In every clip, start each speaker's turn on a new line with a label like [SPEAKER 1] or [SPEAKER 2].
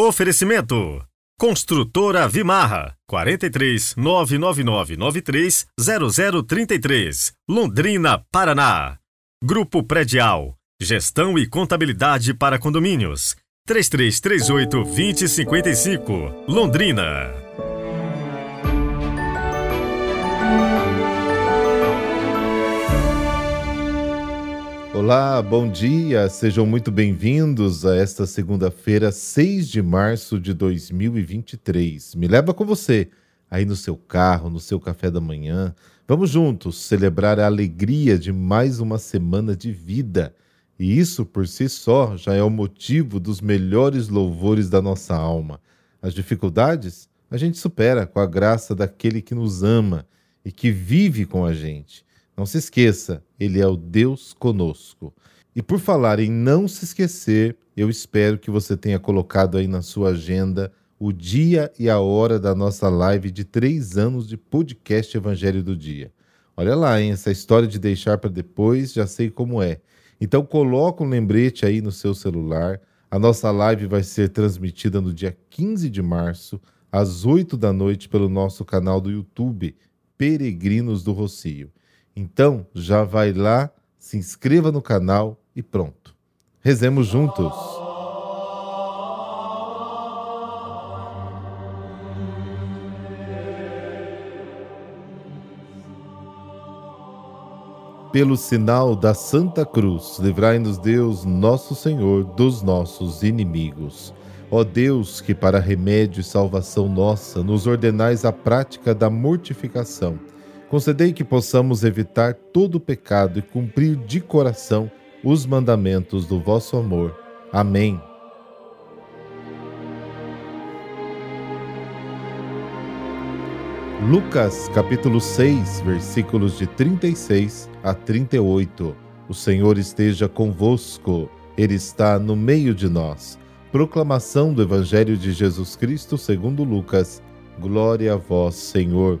[SPEAKER 1] Oferecimento Construtora Vimarra 43 99993 0033 Londrina, Paraná. Grupo Predial Gestão e Contabilidade para Condomínios 3338 2055 Londrina.
[SPEAKER 2] Olá, bom dia, sejam muito bem-vindos a esta segunda-feira, 6 de março de 2023. Me leva com você aí no seu carro, no seu café da manhã. Vamos juntos celebrar a alegria de mais uma semana de vida. E isso por si só já é o motivo dos melhores louvores da nossa alma. As dificuldades a gente supera com a graça daquele que nos ama e que vive com a gente. Não se esqueça, Ele é o Deus conosco. E por falar em não se esquecer, eu espero que você tenha colocado aí na sua agenda o dia e a hora da nossa live de três anos de podcast Evangelho do Dia. Olha lá, hein? Essa história de deixar para depois, já sei como é. Então coloca um lembrete aí no seu celular. A nossa live vai ser transmitida no dia 15 de março, às 8 da noite, pelo nosso canal do YouTube, Peregrinos do Rocio. Então, já vai lá, se inscreva no canal e pronto. Rezemos juntos. Pelo sinal da Santa Cruz, livrai-nos Deus, nosso Senhor, dos nossos inimigos. Ó Deus, que para remédio e salvação nossa nos ordenais a prática da mortificação, concedei que possamos evitar todo pecado e cumprir de coração os mandamentos do vosso amor. Amém. Lucas capítulo 6, versículos de 36 a 38. O Senhor esteja convosco, Ele está no meio de nós. Proclamação do Evangelho de Jesus Cristo segundo Lucas. Glória a vós, Senhor.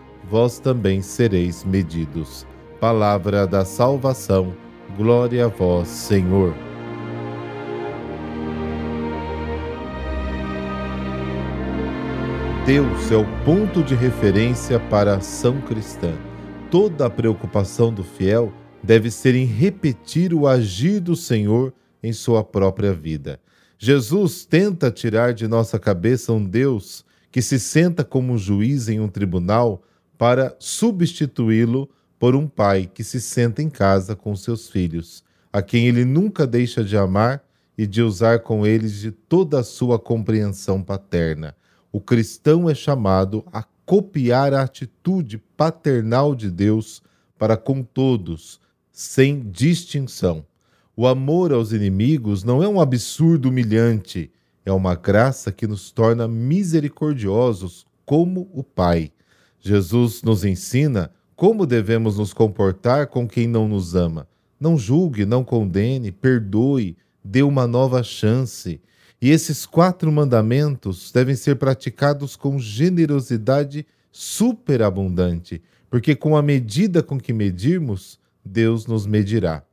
[SPEAKER 2] vós também sereis medidos. Palavra da salvação, glória a vós, Senhor. Deus é o ponto de referência para a ação cristã. Toda a preocupação do fiel deve ser em repetir o agir do Senhor em sua própria vida. Jesus tenta tirar de nossa cabeça um Deus que se senta como juiz em um tribunal para substituí-lo por um pai que se senta em casa com seus filhos, a quem ele nunca deixa de amar e de usar com eles de toda a sua compreensão paterna. O cristão é chamado a copiar a atitude paternal de Deus para com todos, sem distinção. O amor aos inimigos não é um absurdo humilhante, é uma graça que nos torna misericordiosos como o Pai. Jesus nos ensina como devemos nos comportar com quem não nos ama. Não julgue, não condene, perdoe, dê uma nova chance. E esses quatro mandamentos devem ser praticados com generosidade superabundante, porque com a medida com que medirmos, Deus nos medirá.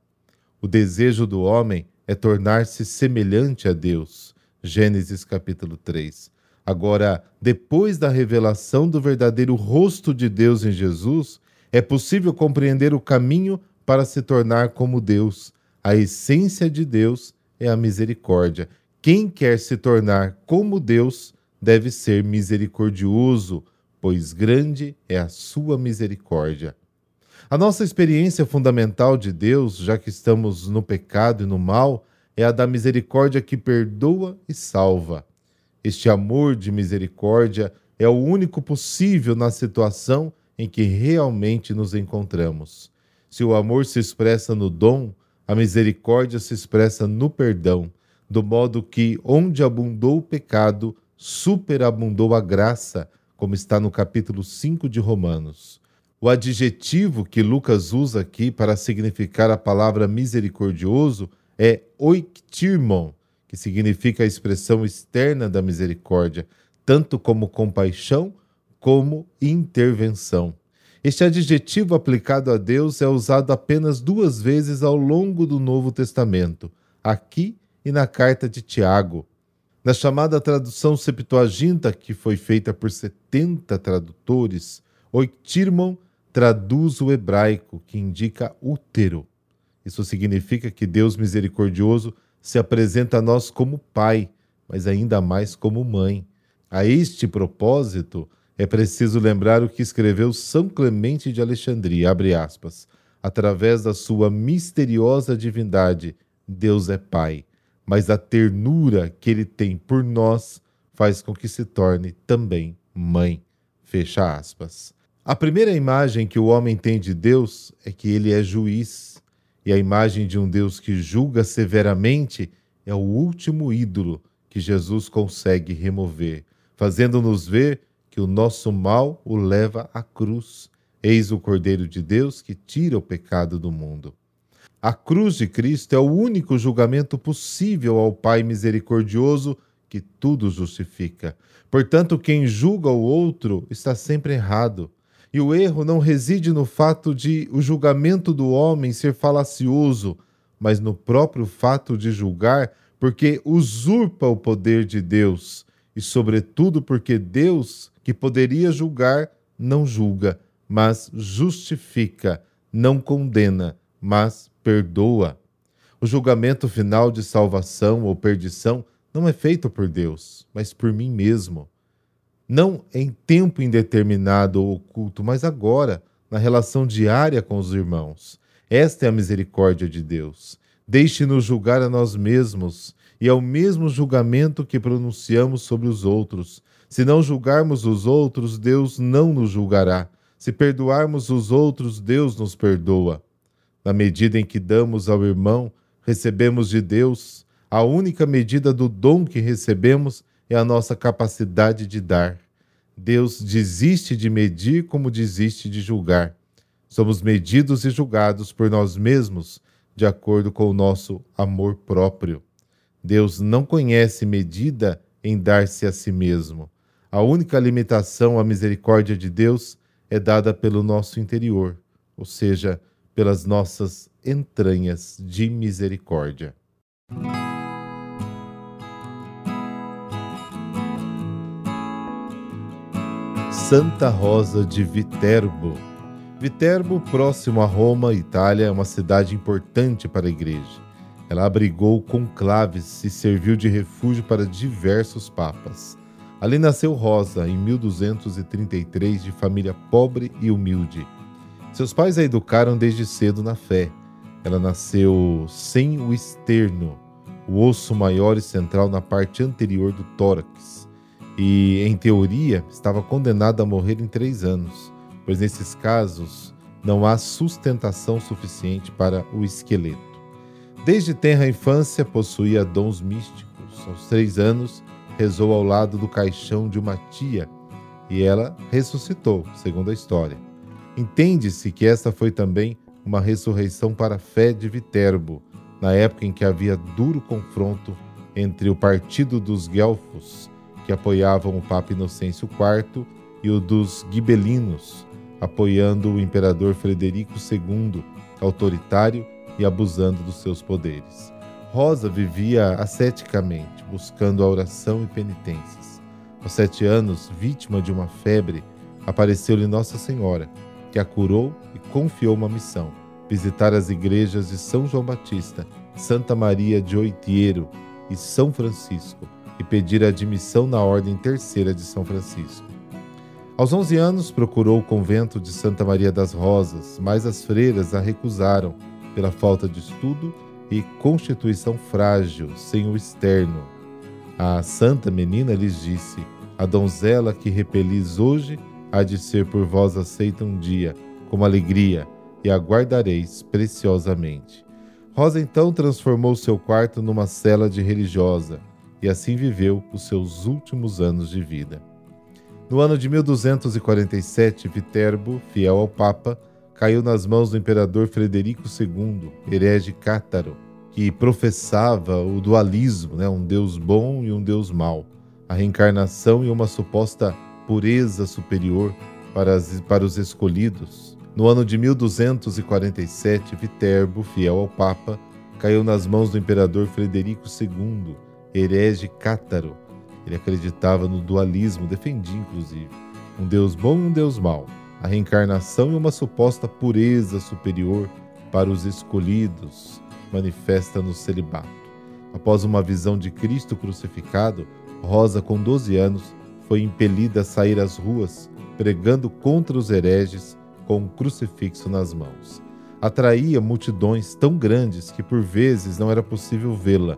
[SPEAKER 2] O desejo do homem é tornar-se semelhante a Deus. Gênesis capítulo 3. Agora, depois da revelação do verdadeiro rosto de Deus em Jesus, é possível compreender o caminho para se tornar como Deus. A essência de Deus é a misericórdia. Quem quer se tornar como Deus deve ser misericordioso, pois grande é a sua misericórdia. A nossa experiência fundamental de Deus, já que estamos no pecado e no mal, é a da misericórdia que perdoa e salva. Este amor de misericórdia é o único possível na situação em que realmente nos encontramos. Se o amor se expressa no dom, a misericórdia se expressa no perdão, do modo que, onde abundou o pecado, superabundou a graça, como está no capítulo 5 de Romanos. O adjetivo que Lucas usa aqui para significar a palavra misericordioso é oiktirmon, que significa a expressão externa da misericórdia, tanto como compaixão como intervenção. Este adjetivo aplicado a Deus é usado apenas duas vezes ao longo do Novo Testamento, aqui e na carta de Tiago. Na chamada tradução Septuaginta, que foi feita por 70 tradutores, Oiktirmon traduz o hebraico, que indica útero. Isso significa que Deus misericordioso se apresenta a nós como pai, mas ainda mais como mãe. A este propósito, é preciso lembrar o que escreveu São Clemente de Alexandria, aspas, através da sua misteriosa divindade, Deus é Pai, mas a ternura que ele tem por nós faz com que se torne também mãe. Fecha aspas. A primeira imagem que o homem tem de Deus é que ele é juiz, e a imagem de um Deus que julga severamente é o último ídolo que Jesus consegue remover, fazendo-nos ver que o nosso mal o leva à cruz. Eis o Cordeiro de Deus que tira o pecado do mundo. A cruz de Cristo é o único julgamento possível ao Pai misericordioso que tudo justifica. Portanto, quem julga o outro está sempre errado. E o erro não reside no fato de o julgamento do homem ser falacioso, mas no próprio fato de julgar, porque usurpa o poder de Deus, e, sobretudo, porque Deus, que poderia julgar, não julga, mas justifica, não condena, mas perdoa. O julgamento final de salvação ou perdição não é feito por Deus, mas por mim mesmo não em tempo indeterminado ou oculto, mas agora, na relação diária com os irmãos. Esta é a misericórdia de Deus. Deixe-nos julgar a nós mesmos, e é o mesmo julgamento que pronunciamos sobre os outros. Se não julgarmos os outros, Deus não nos julgará. Se perdoarmos os outros, Deus nos perdoa. Na medida em que damos ao irmão, recebemos de Deus. A única medida do dom que recebemos é a nossa capacidade de dar. Deus desiste de medir como desiste de julgar. Somos medidos e julgados por nós mesmos de acordo com o nosso amor próprio. Deus não conhece medida em dar-se a si mesmo. A única limitação à misericórdia de Deus é dada pelo nosso interior, ou seja, pelas nossas entranhas de misericórdia. Santa Rosa de Viterbo. Viterbo, próximo a Roma, Itália, é uma cidade importante para a igreja. Ela abrigou conclaves e serviu de refúgio para diversos papas. Ali nasceu Rosa, em 1233, de família pobre e humilde. Seus pais a educaram desde cedo na fé. Ela nasceu sem o externo, o osso maior e central na parte anterior do tórax e, em teoria, estava condenado a morrer em três anos, pois nesses casos não há sustentação suficiente para o esqueleto. Desde tenra infância possuía dons místicos. Aos três anos, rezou ao lado do caixão de uma tia e ela ressuscitou, segundo a história. Entende-se que esta foi também uma ressurreição para a fé de Viterbo, na época em que havia duro confronto entre o partido dos Guelfos que apoiavam o Papa Inocêncio IV, e o dos Gibelinos, apoiando o imperador Frederico II, autoritário e abusando dos seus poderes. Rosa vivia asceticamente, buscando a oração e penitências. Aos sete anos, vítima de uma febre, apareceu-lhe Nossa Senhora, que a curou e confiou uma missão: visitar as igrejas de São João Batista, Santa Maria de Oitiero e São Francisco e pedir admissão na Ordem Terceira de São Francisco. Aos 11 anos, procurou o convento de Santa Maria das Rosas, mas as freiras a recusaram pela falta de estudo e constituição frágil, sem o externo. A santa menina lhes disse: A donzela que repelis hoje há de ser por vós aceita um dia, com alegria, e aguardareis preciosamente. Rosa então transformou seu quarto numa cela de religiosa e assim viveu os seus últimos anos de vida. No ano de 1247, Viterbo, fiel ao Papa, caiu nas mãos do imperador Frederico II, herege cátaro, que professava o dualismo, né? um Deus bom e um Deus mau, a reencarnação e uma suposta pureza superior para, as, para os escolhidos. No ano de 1247, Viterbo, fiel ao Papa, caiu nas mãos do imperador Frederico II, herege cátaro. Ele acreditava no dualismo, defendia inclusive um Deus bom e um Deus mau, a reencarnação e uma suposta pureza superior para os escolhidos, manifesta no celibato. Após uma visão de Cristo crucificado, Rosa, com 12 anos, foi impelida a sair às ruas, pregando contra os hereges com um crucifixo nas mãos. Atraía multidões tão grandes que por vezes não era possível vê-la.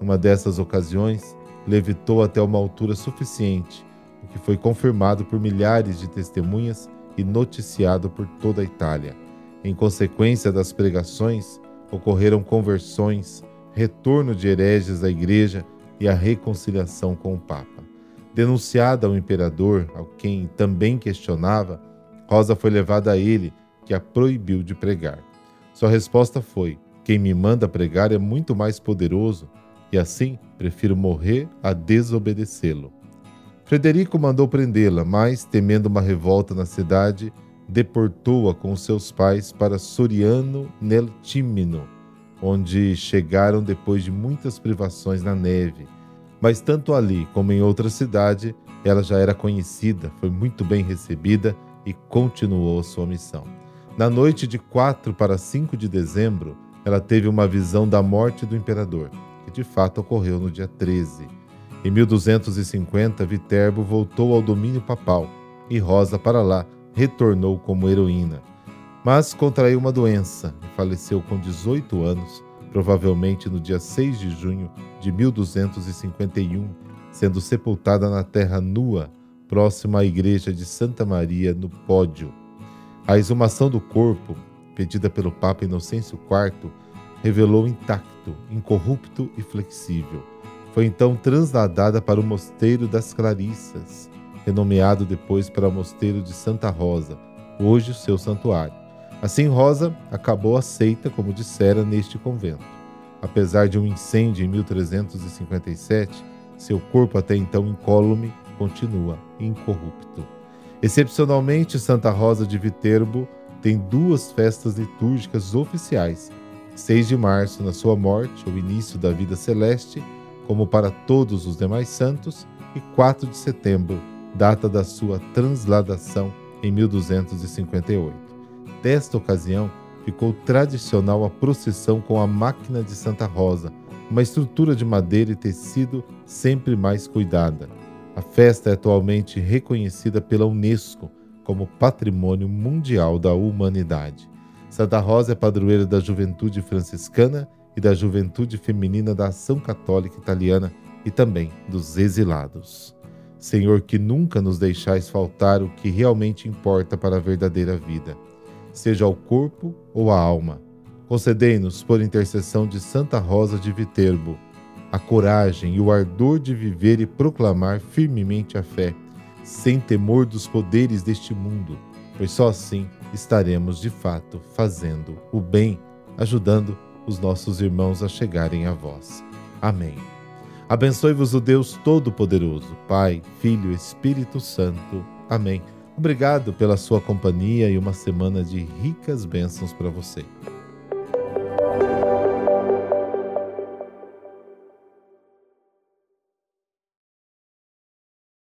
[SPEAKER 2] Numa dessas ocasiões, levitou até uma altura suficiente, o que foi confirmado por milhares de testemunhas e noticiado por toda a Itália. Em consequência das pregações, ocorreram conversões, retorno de hereges à igreja e a reconciliação com o Papa. Denunciada ao imperador, ao quem também questionava, Rosa foi levada a ele, que a proibiu de pregar. Sua resposta foi: Quem me manda pregar é muito mais poderoso, e assim prefiro morrer a desobedecê-lo. Frederico mandou prendê-la, mas, temendo uma revolta na cidade, deportou-a com seus pais para Soriano nel Tímino, onde chegaram depois de muitas privações na neve. Mas tanto ali como em outra cidade, ela já era conhecida, foi muito bem recebida e continuou sua missão. Na noite de 4 para 5 de dezembro, ela teve uma visão da morte do imperador, que de fato ocorreu no dia 13. Em 1250, Viterbo voltou ao domínio papal e Rosa para lá retornou como heroína. Mas contraiu uma doença e faleceu com 18 anos, provavelmente no dia 6 de junho de 1251, sendo sepultada na terra nua próximo à igreja de Santa Maria, no Pódio. A exumação do corpo, pedida pelo Papa Inocêncio IV, revelou intacto, incorrupto e flexível. Foi então trasladada para o Mosteiro das Clarissas, renomeado depois para Mosteiro de Santa Rosa, hoje o seu santuário. Assim, Rosa acabou aceita, como dissera, neste convento. Apesar de um incêndio em 1357, seu corpo até então incólume continua incorrupto. Excepcionalmente, Santa Rosa de Viterbo tem duas festas litúrgicas oficiais: 6 de março, na sua morte, o início da vida celeste, como para todos os demais santos, e 4 de setembro, data da sua transladação em 1258. Desta ocasião, ficou tradicional a procissão com a máquina de Santa Rosa, uma estrutura de madeira e tecido sempre mais cuidada. A festa é atualmente reconhecida pela Unesco como Patrimônio Mundial da Humanidade. Santa Rosa é padroeira da juventude franciscana e da juventude feminina da Ação Católica Italiana e também dos exilados. Senhor, que nunca nos deixais faltar o que realmente importa para a verdadeira vida, seja o corpo ou a alma. Concedei-nos, por intercessão de Santa Rosa de Viterbo, a coragem e o ardor de viver e proclamar firmemente a fé, sem temor dos poderes deste mundo, pois só assim estaremos de fato fazendo o bem, ajudando os nossos irmãos a chegarem a vós. Amém. Abençoe-vos o Deus Todo-Poderoso, Pai, Filho Espírito Santo. Amém. Obrigado pela sua companhia e uma semana de ricas bênçãos para você.